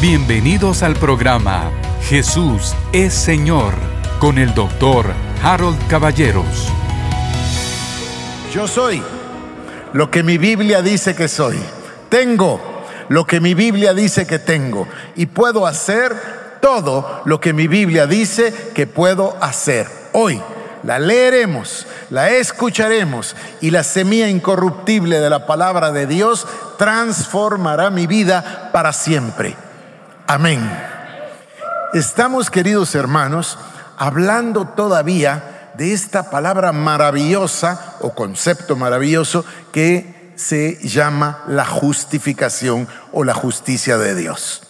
Bienvenidos al programa Jesús es Señor con el doctor Harold Caballeros. Yo soy lo que mi Biblia dice que soy. Tengo lo que mi Biblia dice que tengo. Y puedo hacer todo lo que mi Biblia dice que puedo hacer. Hoy la leeremos, la escucharemos y la semilla incorruptible de la palabra de Dios transformará mi vida para siempre. Amén. Estamos, queridos hermanos, hablando todavía de esta palabra maravillosa o concepto maravilloso que se llama la justificación o la justicia de Dios.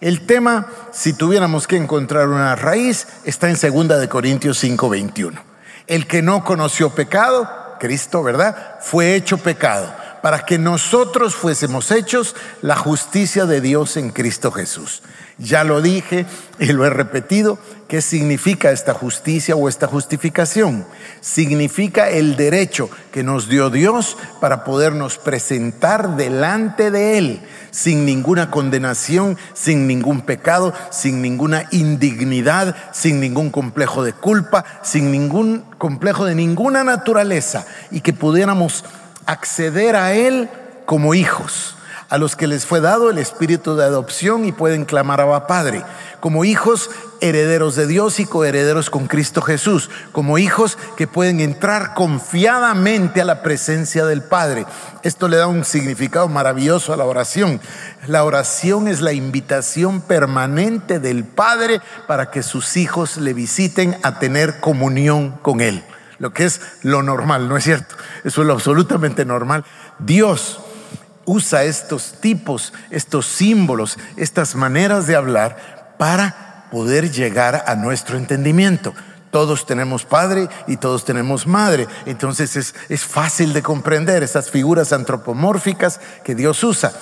El tema, si tuviéramos que encontrar una raíz, está en 2 de Corintios 5:21. El que no conoció pecado, Cristo, ¿verdad? Fue hecho pecado para que nosotros fuésemos hechos la justicia de Dios en Cristo Jesús. Ya lo dije y lo he repetido, ¿qué significa esta justicia o esta justificación? Significa el derecho que nos dio Dios para podernos presentar delante de Él sin ninguna condenación, sin ningún pecado, sin ninguna indignidad, sin ningún complejo de culpa, sin ningún complejo de ninguna naturaleza y que pudiéramos acceder a Él como hijos, a los que les fue dado el espíritu de adopción y pueden clamar a Padre, como hijos herederos de Dios y coherederos con Cristo Jesús, como hijos que pueden entrar confiadamente a la presencia del Padre. Esto le da un significado maravilloso a la oración. La oración es la invitación permanente del Padre para que sus hijos le visiten a tener comunión con Él lo que es lo normal, ¿no es cierto? Eso es lo absolutamente normal. Dios usa estos tipos, estos símbolos, estas maneras de hablar para poder llegar a nuestro entendimiento. Todos tenemos padre y todos tenemos madre. Entonces es, es fácil de comprender esas figuras antropomórficas que Dios usa.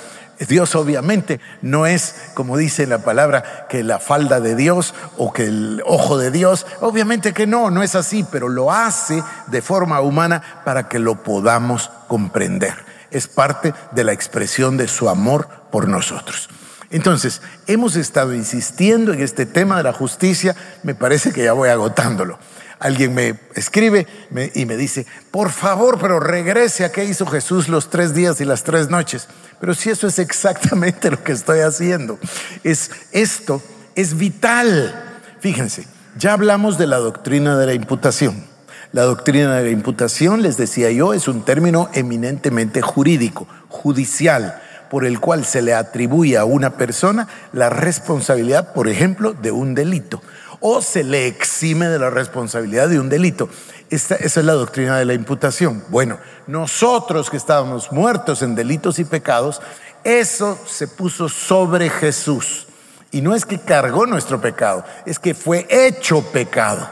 Dios obviamente no es, como dice la palabra, que la falda de Dios o que el ojo de Dios. Obviamente que no, no es así, pero lo hace de forma humana para que lo podamos comprender. Es parte de la expresión de su amor por nosotros. Entonces, hemos estado insistiendo en este tema de la justicia, me parece que ya voy agotándolo alguien me escribe y me dice, por favor, pero regrese a qué hizo Jesús los tres días y las tres noches. Pero si eso es exactamente lo que estoy haciendo, es esto es vital. Fíjense, ya hablamos de la doctrina de la imputación. La doctrina de la imputación, les decía yo, es un término eminentemente jurídico, judicial, por el cual se le atribuye a una persona la responsabilidad, por ejemplo, de un delito o se le exime de la responsabilidad de un delito. esa es la doctrina de la imputación. Bueno, nosotros que estábamos muertos en delitos y pecados, eso se puso sobre Jesús. Y no es que cargó nuestro pecado, es que fue hecho pecado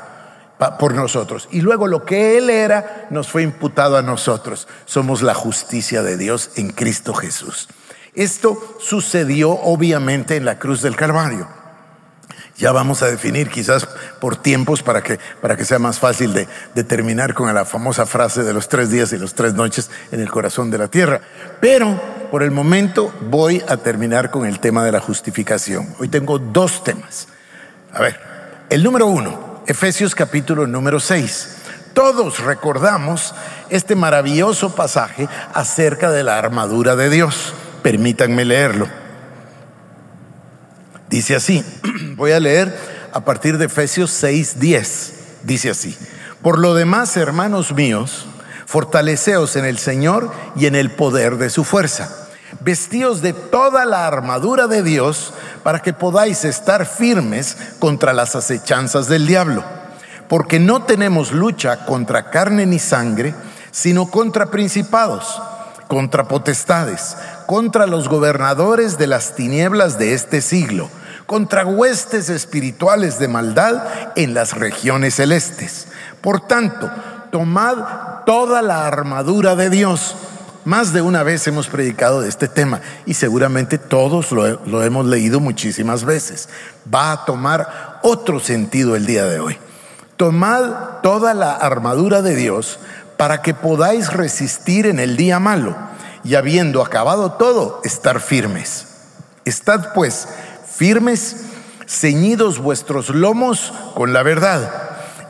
por nosotros. Y luego lo que Él era nos fue imputado a nosotros. Somos la justicia de Dios en Cristo Jesús. Esto sucedió obviamente en la cruz del Calvario. Ya vamos a definir quizás por tiempos para que, para que sea más fácil de, terminar con la famosa frase de los tres días y los tres noches en el corazón de la tierra. Pero por el momento voy a terminar con el tema de la justificación. Hoy tengo dos temas. A ver, el número uno, Efesios capítulo número seis. Todos recordamos este maravilloso pasaje acerca de la armadura de Dios. Permítanme leerlo. Dice así, voy a leer a partir de Efesios 6:10. Dice así, por lo demás, hermanos míos, fortaleceos en el Señor y en el poder de su fuerza. Vestíos de toda la armadura de Dios para que podáis estar firmes contra las acechanzas del diablo. Porque no tenemos lucha contra carne ni sangre, sino contra principados, contra potestades, contra los gobernadores de las tinieblas de este siglo contra huestes espirituales de maldad en las regiones celestes. Por tanto, tomad toda la armadura de Dios. Más de una vez hemos predicado de este tema y seguramente todos lo, hemos leído muchísimas veces. Va a tomar otro sentido el día de hoy. Tomad toda la armadura de Dios para que podáis resistir en el día malo y habiendo acabado todo, estar firmes. Estad pues firmes, ceñidos vuestros lomos con la verdad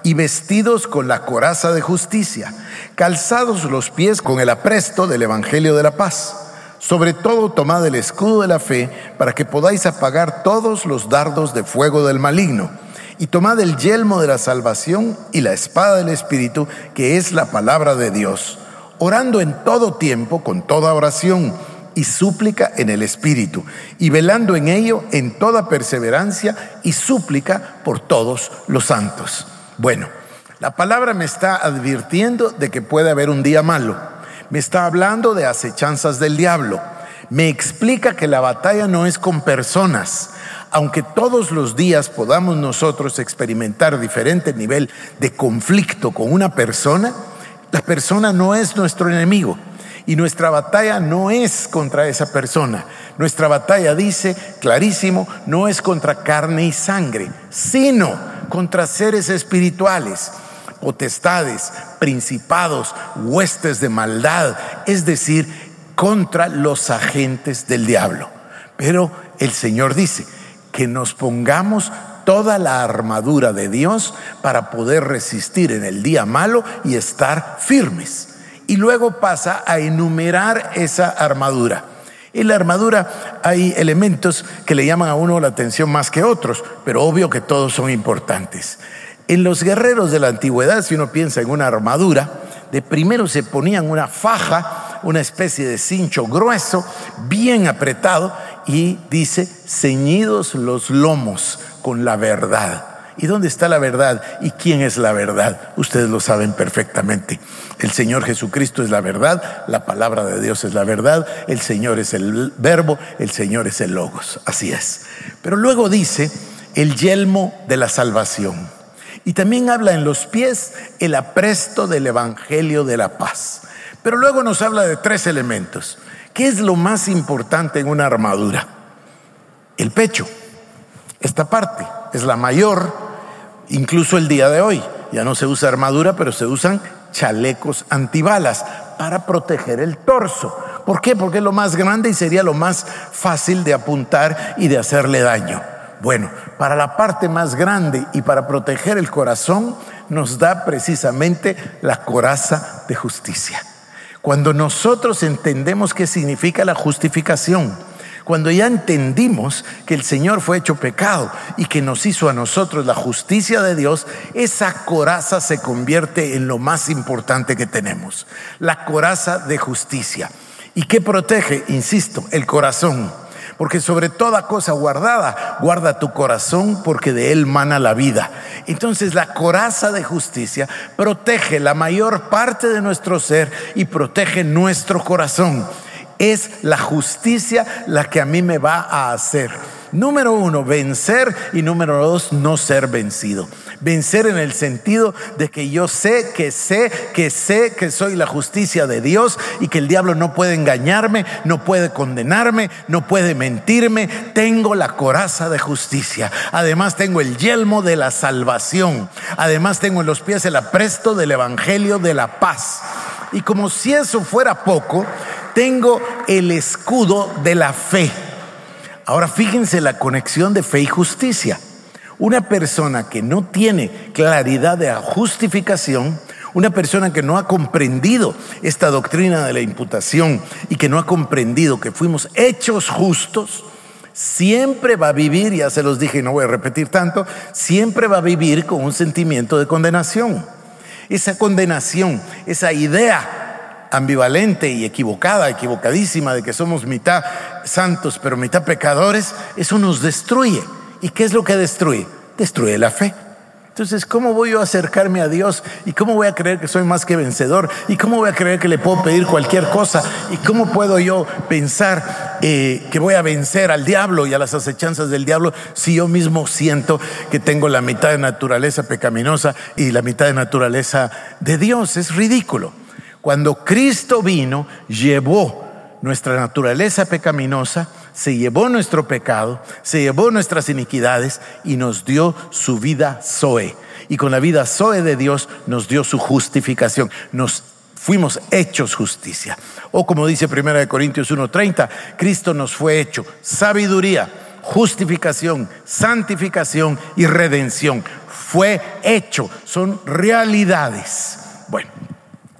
y vestidos con la coraza de justicia, calzados los pies con el apresto del Evangelio de la paz. Sobre todo tomad el escudo de la fe para que podáis apagar todos los dardos de fuego del maligno. Y tomad el yelmo de la salvación y la espada del Espíritu, que es la palabra de Dios, orando en todo tiempo con toda oración y súplica en el Espíritu, y velando en ello en toda perseverancia y súplica por todos los santos. Bueno, la palabra me está advirtiendo de que puede haber un día malo me está hablando de acechanzas del diablo. Me explica que la batalla no es con personas. Aunque todos los días podamos nosotros experimentar diferente nivel de conflicto con una persona, la persona no es nuestro enemigo. Y nuestra batalla no es contra esa persona. Nuestra batalla, dice clarísimo, no es contra carne y sangre, sino contra seres espirituales potestades, principados, huestes de maldad, es decir, contra los agentes del diablo. Pero el Señor dice que nos pongamos toda la armadura de Dios para poder resistir en el día malo y estar firmes. Y luego pasa a enumerar esa armadura. En la armadura hay elementos que le llaman a uno la atención más que otros, pero obvio que todos son importantes. En los guerreros de la antigüedad, si uno piensa en una armadura, de primero se ponían una faja, una especie de cincho grueso, bien apretado, y dice, ceñidos los lomos con la verdad. ¿Y dónde está la verdad? ¿Y quién es la verdad? Ustedes lo saben perfectamente. El Señor Jesucristo es la verdad, la palabra de Dios es la verdad, el Señor es el verbo, el Señor es el logos. Así es. Pero luego dice el yelmo de la salvación. Y también habla en los pies el apresto del Evangelio de la paz. Pero luego nos habla de tres elementos. ¿Qué es lo más importante en una armadura? El pecho. Esta parte es la mayor, incluso el día de hoy. Ya no se usa armadura, pero se usan chalecos antibalas para proteger el torso. ¿Por qué? Porque es lo más grande y sería lo más fácil de apuntar y de hacerle daño. Bueno, para la parte más grande y para proteger el corazón nos da precisamente la coraza de justicia. Cuando nosotros entendemos qué significa la justificación, cuando ya entendimos que el Señor fue hecho pecado y que nos hizo a nosotros la justicia de Dios, esa coraza se convierte en lo más importante que tenemos, la coraza de justicia. ¿Y qué protege? Insisto, el corazón porque sobre toda cosa guardada, guarda tu corazón porque de él mana la vida. Entonces la coraza de justicia protege la mayor parte de nuestro ser y protege nuestro corazón. Es la justicia la que a mí me va a hacer. Número uno, vencer y número dos, no ser vencido. Vencer en el sentido de que yo sé, que sé, que sé que soy la justicia de Dios y que el diablo no puede engañarme, no puede condenarme, no puede mentirme. Tengo la coraza de justicia. Además tengo el yelmo de la salvación. Además tengo en los pies el apresto del evangelio de la paz. Y como si eso fuera poco, tengo el escudo de la fe. Ahora fíjense la conexión de fe y justicia. Una persona que no tiene claridad de justificación, una persona que no ha comprendido esta doctrina de la imputación y que no ha comprendido que fuimos hechos justos, siempre va a vivir, ya se los dije y no voy a repetir tanto, siempre va a vivir con un sentimiento de condenación. Esa condenación, esa idea ambivalente y equivocada, equivocadísima de que somos mitad santos pero mitad pecadores, eso nos destruye. ¿Y qué es lo que destruye? Destruye la fe. Entonces, ¿cómo voy yo a acercarme a Dios? ¿Y cómo voy a creer que soy más que vencedor? ¿Y cómo voy a creer que le puedo pedir cualquier cosa? ¿Y cómo puedo yo pensar eh, que voy a vencer al diablo y a las acechanzas del diablo si yo mismo siento que tengo la mitad de naturaleza pecaminosa y la mitad de naturaleza de Dios? Es ridículo. Cuando Cristo vino, llevó nuestra naturaleza pecaminosa, se llevó nuestro pecado, se llevó nuestras iniquidades y nos dio su vida Zoe. Y con la vida Zoe de Dios nos dio su justificación. Nos fuimos hechos justicia. O como dice 1 Corintios 1:30, Cristo nos fue hecho sabiduría, justificación, santificación y redención. Fue hecho, son realidades. Bueno,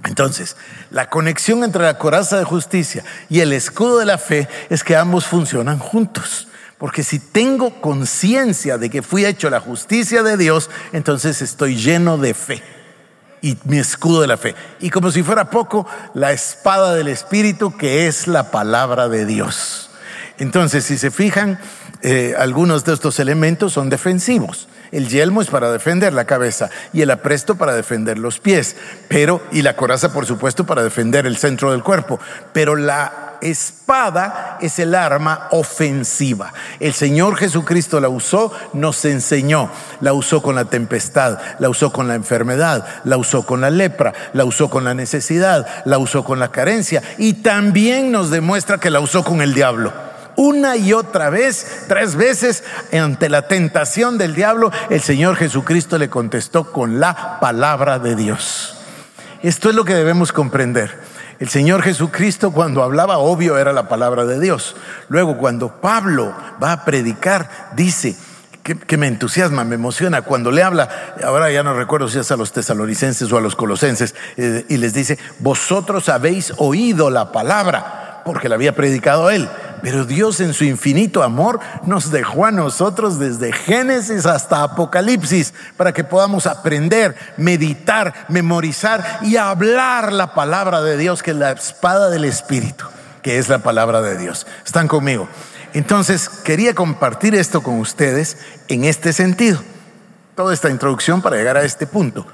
entonces, la conexión entre la coraza de justicia y el escudo de la fe es que ambos funcionan juntos. Porque si tengo conciencia de que fui hecho la justicia de Dios, entonces estoy lleno de fe y mi escudo de la fe. Y como si fuera poco, la espada del Espíritu que es la palabra de Dios. Entonces, si se fijan, eh, algunos de estos elementos son defensivos. El yelmo es para defender la cabeza y el apresto para defender los pies, pero y la coraza por supuesto para defender el centro del cuerpo, pero la espada es el arma ofensiva. El Señor Jesucristo la usó, nos enseñó, la usó con la tempestad, la usó con la enfermedad, la usó con la lepra, la usó con la necesidad, la usó con la carencia y también nos demuestra que la usó con el diablo. Una y otra vez, tres veces, ante la tentación del diablo, el Señor Jesucristo le contestó con la palabra de Dios. Esto es lo que debemos comprender. El Señor Jesucristo cuando hablaba, obvio, era la palabra de Dios. Luego, cuando Pablo va a predicar, dice, que, me entusiasma, me emociona cuando le habla, ahora ya no recuerdo si es a los tesalonicenses o a los colosenses, eh, y les dice, vosotros habéis oído la palabra, porque la había predicado él. Pero Dios en su infinito amor nos dejó a nosotros desde Génesis hasta Apocalipsis para que podamos aprender, meditar, memorizar y hablar la palabra de Dios, que es la espada del Espíritu, que es la palabra de Dios. ¿Están conmigo? Entonces, quería compartir esto con ustedes en este sentido. Toda esta introducción para llegar a este punto.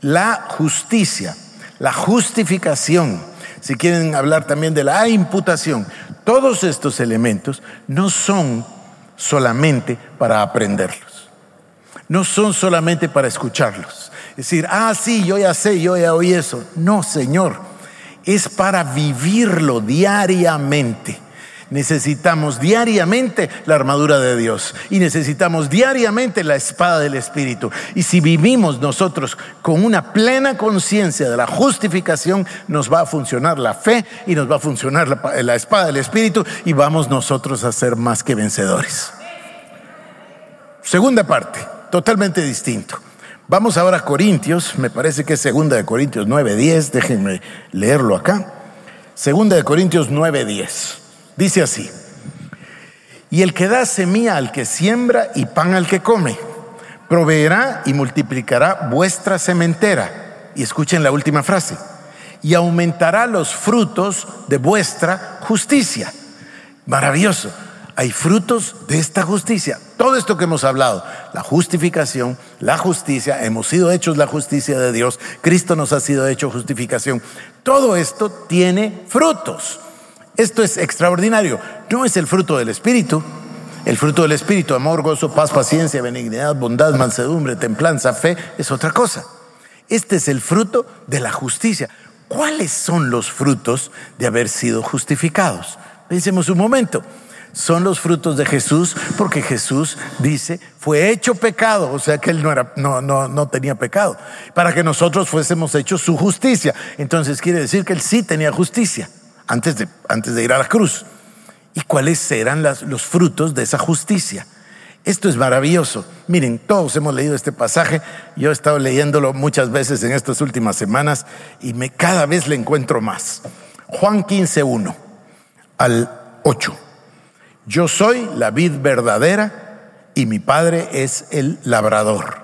La justicia, la justificación, si quieren hablar también de la imputación, todos estos elementos no son solamente para aprenderlos, no son solamente para escucharlos. Es decir, ah, sí, yo ya sé, yo ya oí eso. No, Señor, es para vivirlo diariamente. Necesitamos diariamente la armadura de Dios y necesitamos diariamente la espada del Espíritu. Y si vivimos nosotros con una plena conciencia de la justificación, nos va a funcionar la fe y nos va a funcionar la, espada del Espíritu y vamos nosotros a ser más que vencedores. Segunda parte, totalmente distinto. Vamos ahora a Corintios, me parece que es segunda de Corintios 9:10, déjenme leerlo acá. Segunda de Corintios 9:10. Dice así, y el que da semilla al que siembra y pan al que come, proveerá y multiplicará vuestra sementera. Y escuchen la última frase, y aumentará los frutos de vuestra justicia. Maravilloso. Hay frutos de esta justicia. Todo esto que hemos hablado, la justificación, la justicia, hemos sido hechos la justicia de Dios, Cristo nos ha sido hecho justificación. Todo esto tiene frutos. Esto es extraordinario. No es el fruto del Espíritu. El fruto del Espíritu, amor, gozo, paz, paciencia, benignidad, bondad, mansedumbre, templanza, fe, es otra cosa. Este es el fruto de la justicia. ¿Cuáles son los frutos de haber sido justificados? Pensemos un momento. Son los frutos de Jesús porque Jesús dice, fue hecho pecado, o sea que él no, era, no, no, no tenía pecado, para que nosotros fuésemos hechos su justicia. Entonces quiere decir que él sí tenía justicia antes de, antes de ir a la cruz. ¿Y cuáles eran los frutos de esa justicia? Esto es maravilloso. Miren, todos hemos leído este pasaje. Yo he estado leyéndolo muchas veces en estas últimas semanas y me cada vez le encuentro más. Juan 15, 1 al 8. Yo soy la vid verdadera y mi padre es el labrador.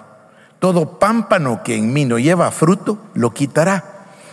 Todo pámpano que en mí no lleva fruto, lo quitará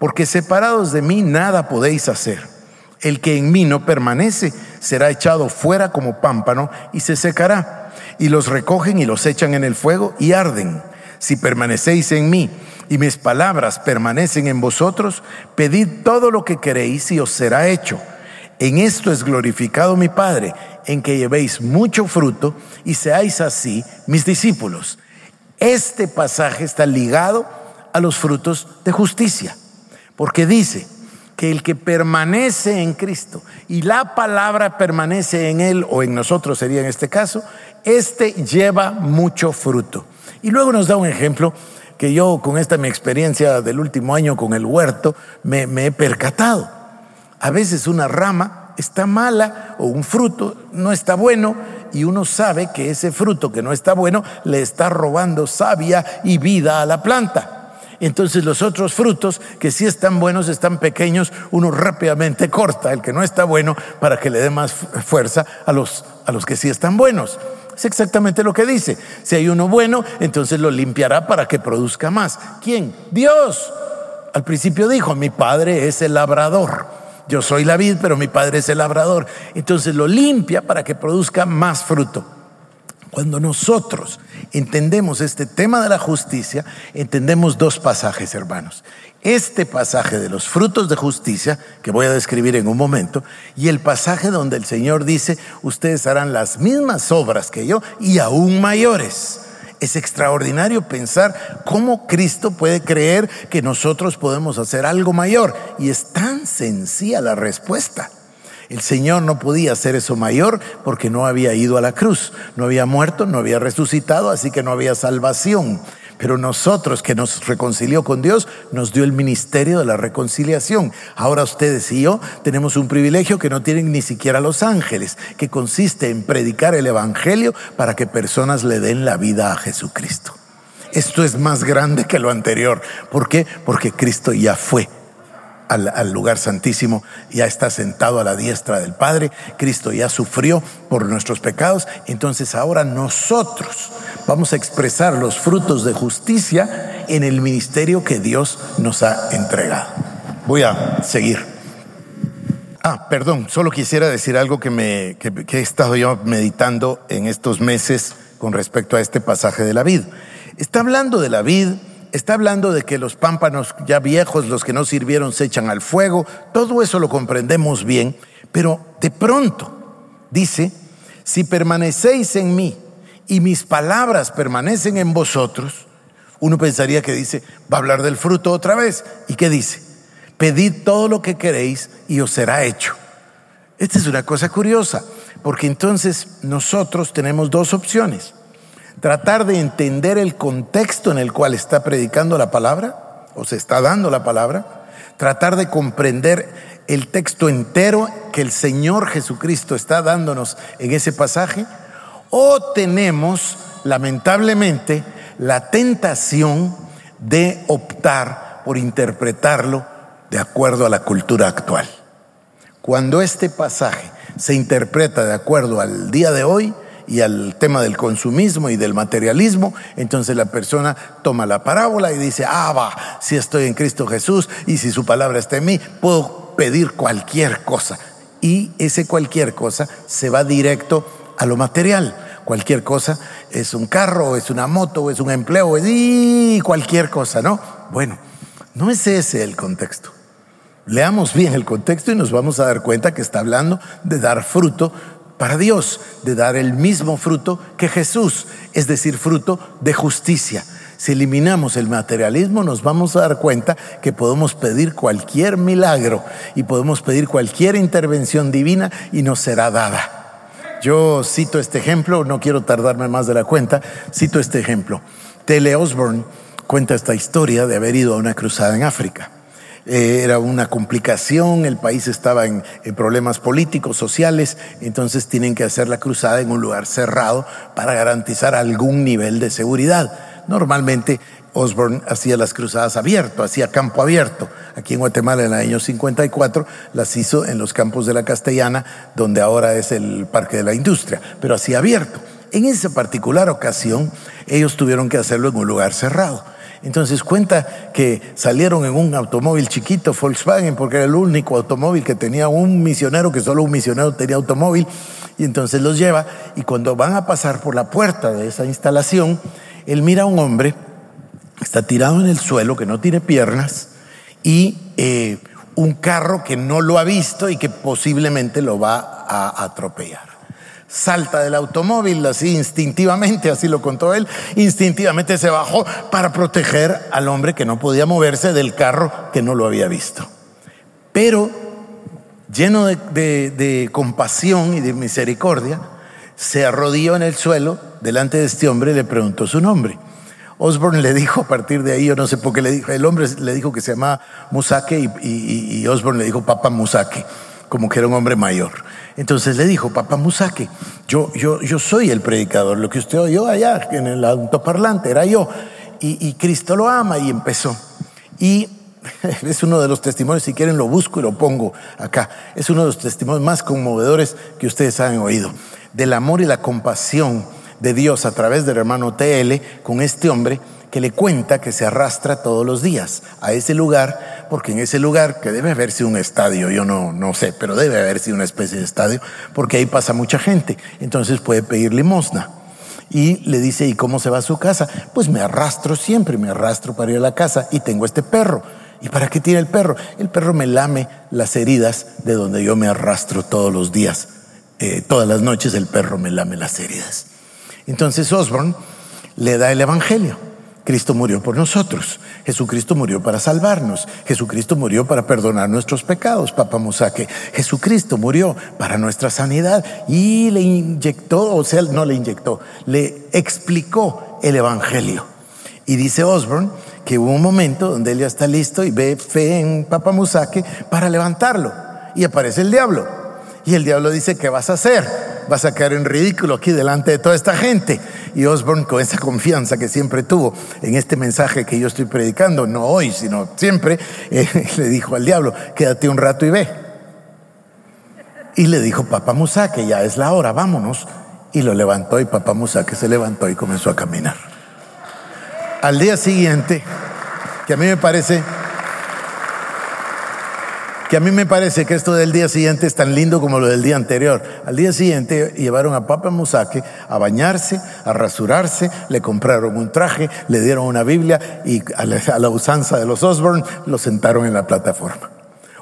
porque separados de mí nada podéis hacer. El que en mí no permanece será echado fuera como pámpano y se secará. Y los recogen y los echan en el fuego y arden. Si permanecéis en mí y mis palabras permanecen en vosotros, pedid todo lo que queréis y os será hecho. En esto es glorificado mi Padre, en que llevéis mucho fruto y seáis así mis discípulos. Este pasaje está ligado a los frutos de justicia, porque dice que el que permanece en Cristo y la palabra permanece en él o en nosotros sería en este caso, este lleva mucho fruto. Y luego nos da un ejemplo que yo con esta mi experiencia del último año con el huerto me, he percatado. A veces una rama está mala o un fruto no está bueno y uno sabe que ese fruto que no está bueno le está robando savia y vida a la planta. Entonces los otros frutos que sí están buenos, están pequeños, uno rápidamente corta el que no está bueno para que le dé más fuerza a los, a los que sí están buenos. Es exactamente lo que dice. Si hay uno bueno, entonces lo limpiará para que produzca más. ¿Quién? Dios. Al principio dijo, mi padre es el labrador. Yo soy la vid, pero mi padre es el labrador. Entonces lo limpia para que produzca más fruto. Cuando nosotros entendemos este tema de la justicia, entendemos dos pasajes, hermanos. Este pasaje de los frutos de justicia, que voy a describir en un momento, y el pasaje donde el Señor dice, ustedes harán las mismas obras que yo y aún mayores. Es extraordinario pensar cómo Cristo puede creer que nosotros podemos hacer algo mayor. Y es tan sencilla la respuesta. El Señor no podía hacer eso mayor porque no había ido a la cruz, no había muerto, no había resucitado, así que no había salvación. Pero nosotros que nos reconcilió con Dios, nos dio el ministerio de la reconciliación. Ahora ustedes y yo tenemos un privilegio que no tienen ni siquiera los ángeles, que consiste en predicar el Evangelio para que personas le den la vida a Jesucristo. Esto es más grande que lo anterior. ¿Por qué? Porque Cristo ya fue al, lugar santísimo, ya está sentado a la diestra del Padre, Cristo ya sufrió por nuestros pecados, entonces ahora nosotros vamos a expresar los frutos de justicia en el ministerio que Dios nos ha entregado. Voy a seguir. Ah, perdón, solo quisiera decir algo que, me, que, que he estado yo meditando en estos meses con respecto a este pasaje de la vid. Está hablando de la vid está hablando de que los pámpanos ya viejos, los que no sirvieron, se echan al fuego. Todo eso lo comprendemos bien, pero de pronto dice, si permanecéis en mí y mis palabras permanecen en vosotros, uno pensaría que dice, va a hablar del fruto otra vez. ¿Y qué dice? Pedid todo lo que queréis y os será hecho. Esta es una cosa curiosa, porque entonces nosotros tenemos dos opciones tratar de entender el contexto en el cual está predicando la palabra o se está dando la palabra, tratar de comprender el texto entero que el Señor Jesucristo está dándonos en ese pasaje, o tenemos lamentablemente la tentación de optar por interpretarlo de acuerdo a la cultura actual. Cuando este pasaje se interpreta de acuerdo al día de hoy, y al tema del consumismo y del materialismo, entonces la persona toma la parábola y dice, ah, va, si estoy en Cristo Jesús y si su palabra está en mí, puedo pedir cualquier cosa. Y ese cualquier cosa se va directo a lo material. Cualquier cosa es un carro, es una moto, es un empleo, es y cualquier cosa, ¿no? Bueno, no es ese el contexto. Leamos bien el contexto y nos vamos a dar cuenta que está hablando de dar fruto para Dios de dar el mismo fruto que Jesús, es decir, fruto de justicia. Si eliminamos el materialismo, nos vamos a dar cuenta que podemos pedir cualquier milagro y podemos pedir cualquier intervención divina y nos será dada. Yo cito este ejemplo, no quiero tardarme más de la cuenta, cito este ejemplo. Tele Osborne cuenta esta historia de haber ido a una cruzada en África. Eh, era una complicación, el país estaba en, problemas políticos, sociales, entonces tienen que hacer la cruzada en un lugar cerrado para garantizar algún nivel de seguridad. Normalmente Osborne hacía las cruzadas abierto, hacía campo abierto. Aquí en Guatemala en el año 54 las hizo en los campos de la Castellana, donde ahora es el Parque de la Industria, pero hacía abierto. En esa particular ocasión ellos tuvieron que hacerlo en un lugar cerrado. Entonces cuenta que salieron en un automóvil chiquito, Volkswagen, porque era el único automóvil que tenía un misionero, que solo un misionero tenía automóvil, y entonces los lleva, y cuando van a pasar por la puerta de esa instalación, él mira a un hombre, está tirado en el suelo, que no tiene piernas, y eh, un carro que no lo ha visto y que posiblemente lo va a atropellar. Salta del automóvil, así instintivamente, así lo contó él, instintivamente se bajó para proteger al hombre que no podía moverse del carro que no lo había visto. Pero, lleno de, compasión y de misericordia, se arrodilló en el suelo delante de este hombre y le preguntó su nombre. Osborne le dijo a partir de ahí, yo no sé por qué le dijo, el hombre le dijo que se llamaba Musake y, Osborne le dijo Papa Musake, como que era un hombre mayor. Entonces le dijo, Papa Musake, yo, yo, yo soy el predicador, lo que usted oyó allá en el autoparlante era yo. Y, y Cristo lo ama y empezó. Y es uno de los testimonios, si quieren lo busco y lo pongo acá. Es uno de los testimonios más conmovedores que ustedes han oído, del amor y la compasión de Dios a través del hermano TL con este hombre que le cuenta que se arrastra todos los días a ese lugar, porque en ese lugar, que debe haber sido un estadio, yo no, no sé, pero debe haber sido una especie de estadio, porque ahí pasa mucha gente, entonces puede pedir limosna. Y le dice, ¿y cómo se va a su casa? Pues me arrastro siempre, me arrastro para ir a la casa y tengo este perro. ¿Y para qué tiene el perro? El perro me lame las heridas de donde yo me arrastro todos los días. Eh, todas las noches el perro me lame las heridas. Entonces Osborne le da el Evangelio. Cristo murió por nosotros. Jesucristo murió para salvarnos. Jesucristo murió para perdonar nuestros pecados, Papa Musake. Jesucristo murió para nuestra sanidad y le inyectó, o sea, no le inyectó, le explicó el Evangelio. Y dice Osborne que hubo un momento donde él ya está listo y ve fe en Papa Musake para levantarlo. Y aparece el diablo. Y el diablo dice, ¿qué vas a hacer? vas a caer en ridículo aquí delante de toda esta gente. Y Osborne, con esa confianza que siempre tuvo en este mensaje que yo estoy predicando, no hoy, sino siempre, eh, le dijo al diablo, quédate un rato y ve. Y le dijo, Papá Musa, que ya es la hora, vámonos. Y lo levantó y Papá Musa que se levantó y comenzó a caminar. Al día siguiente, que a mí me parece que a mí me parece que esto del día siguiente es tan lindo como lo del día anterior. Al día siguiente llevaron a Papa Musake a bañarse, a rasurarse, le compraron un traje, le dieron una Biblia y a la, usanza de los Osborne lo sentaron en la plataforma.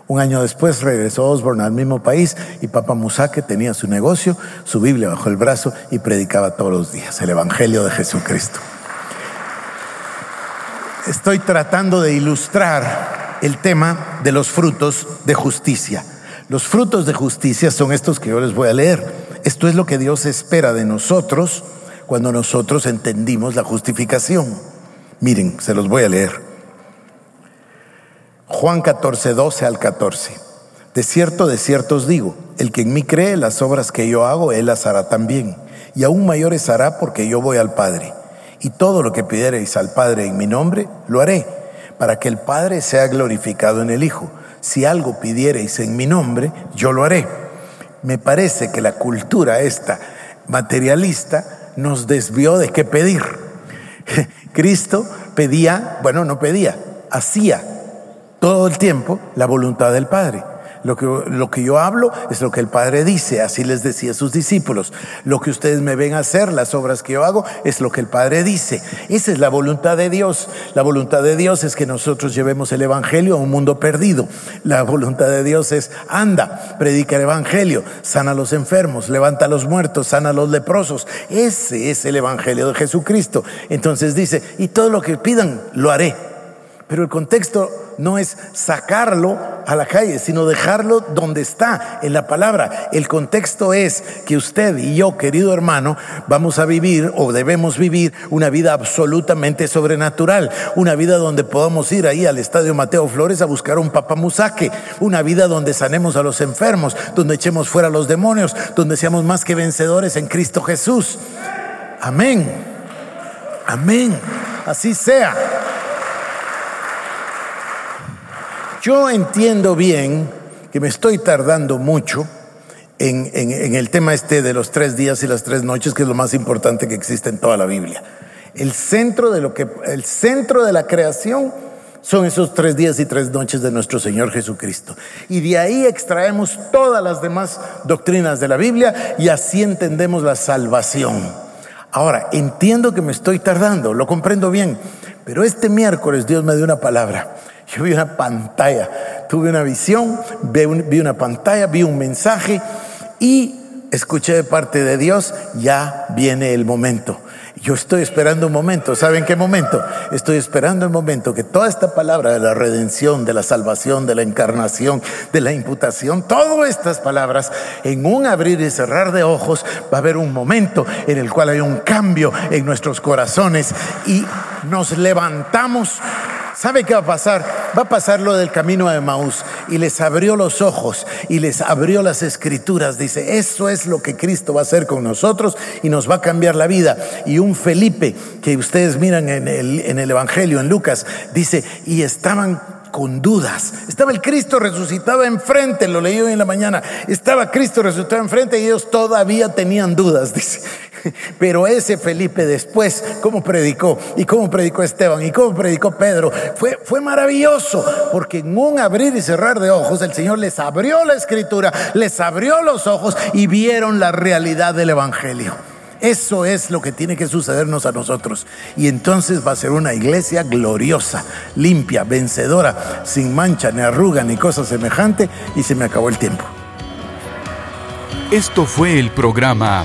Un año después regresó Osborne al mismo país y Papa Musake tenía su negocio, su Biblia bajo el brazo y predicaba todos los días el Evangelio de Jesucristo. Estoy tratando de ilustrar el tema de los frutos de justicia. Los frutos de justicia son estos que yo les voy a leer. Esto es lo que Dios espera de nosotros cuando nosotros entendimos la justificación. Miren, se los voy a leer. Juan 14, 12 al 14. De cierto, de cierto os digo, el que en mí cree las obras que yo hago, él las hará también. Y aún mayores hará porque yo voy al Padre. Y todo lo que pidiereis al Padre en mi nombre, lo haré para que el Padre sea glorificado en el Hijo. Si algo pidiereis en mi nombre, yo lo haré. Me parece que la cultura esta materialista nos desvió de qué pedir. Cristo pedía, bueno, no pedía, hacía todo el tiempo la voluntad del Padre. Lo que, lo que yo hablo es lo que el Padre dice, así les decía a sus discípulos. Lo que ustedes me ven hacer, las obras que yo hago, es lo que el Padre dice. Esa es la voluntad de Dios. La voluntad de Dios es que nosotros llevemos el Evangelio a un mundo perdido. La voluntad de Dios es, anda, predica el Evangelio, sana a los enfermos, levanta a los muertos, sana a los leprosos. Ese es el Evangelio de Jesucristo. Entonces dice, y todo lo que pidan, lo haré. Pero el contexto no es sacarlo a la calle, sino dejarlo donde está, en la palabra. El contexto es que usted y yo, querido hermano, vamos a vivir o debemos vivir una vida absolutamente sobrenatural, una vida donde podamos ir ahí al estadio Mateo Flores a buscar un papamusaque, una vida donde sanemos a los enfermos, donde echemos fuera a los demonios, donde seamos más que vencedores en Cristo Jesús. Amén. Amén. Así sea. Yo entiendo bien que me estoy tardando mucho en, el tema este de los tres días y las tres noches, que es lo más importante que existe en toda la Biblia. El centro de lo que, el centro de la creación son esos tres días y tres noches de nuestro Señor Jesucristo. Y de ahí extraemos todas las demás doctrinas de la Biblia y así entendemos la salvación. Ahora, entiendo que me estoy tardando, lo comprendo bien, pero este miércoles Dios me dio una palabra yo vi una pantalla, tuve una visión, vi una pantalla, vi un mensaje y escuché de parte de Dios, ya viene el momento. Yo estoy esperando un momento. ¿Saben qué momento? Estoy esperando el momento que toda esta palabra de la redención, de la salvación, de la encarnación, de la imputación, todas estas palabras, en un abrir y cerrar de ojos, va a haber un momento en el cual hay un cambio en nuestros corazones y nos levantamos ¿Sabe qué va a pasar? Va a pasar lo del camino de Maús y les abrió los ojos y les abrió las escrituras. Dice, eso es lo que Cristo va a hacer con nosotros y nos va a cambiar la vida. Y un Felipe que ustedes miran en el, en el Evangelio, en Lucas, dice, y estaban con dudas. Estaba el Cristo resucitado enfrente, lo leí hoy en la mañana. Estaba Cristo resucitado enfrente y ellos todavía tenían dudas, dice. Pero ese Felipe después, cómo predicó, y cómo predicó Esteban, y cómo predicó Pedro, fue, fue maravilloso, porque en un abrir y cerrar de ojos, el Señor les abrió la escritura, les abrió los ojos y vieron la realidad del Evangelio. Eso es lo que tiene que sucedernos a nosotros. Y entonces va a ser una iglesia gloriosa, limpia, vencedora, sin mancha, ni arruga, ni cosa semejante. Y se me acabó el tiempo. Esto fue el programa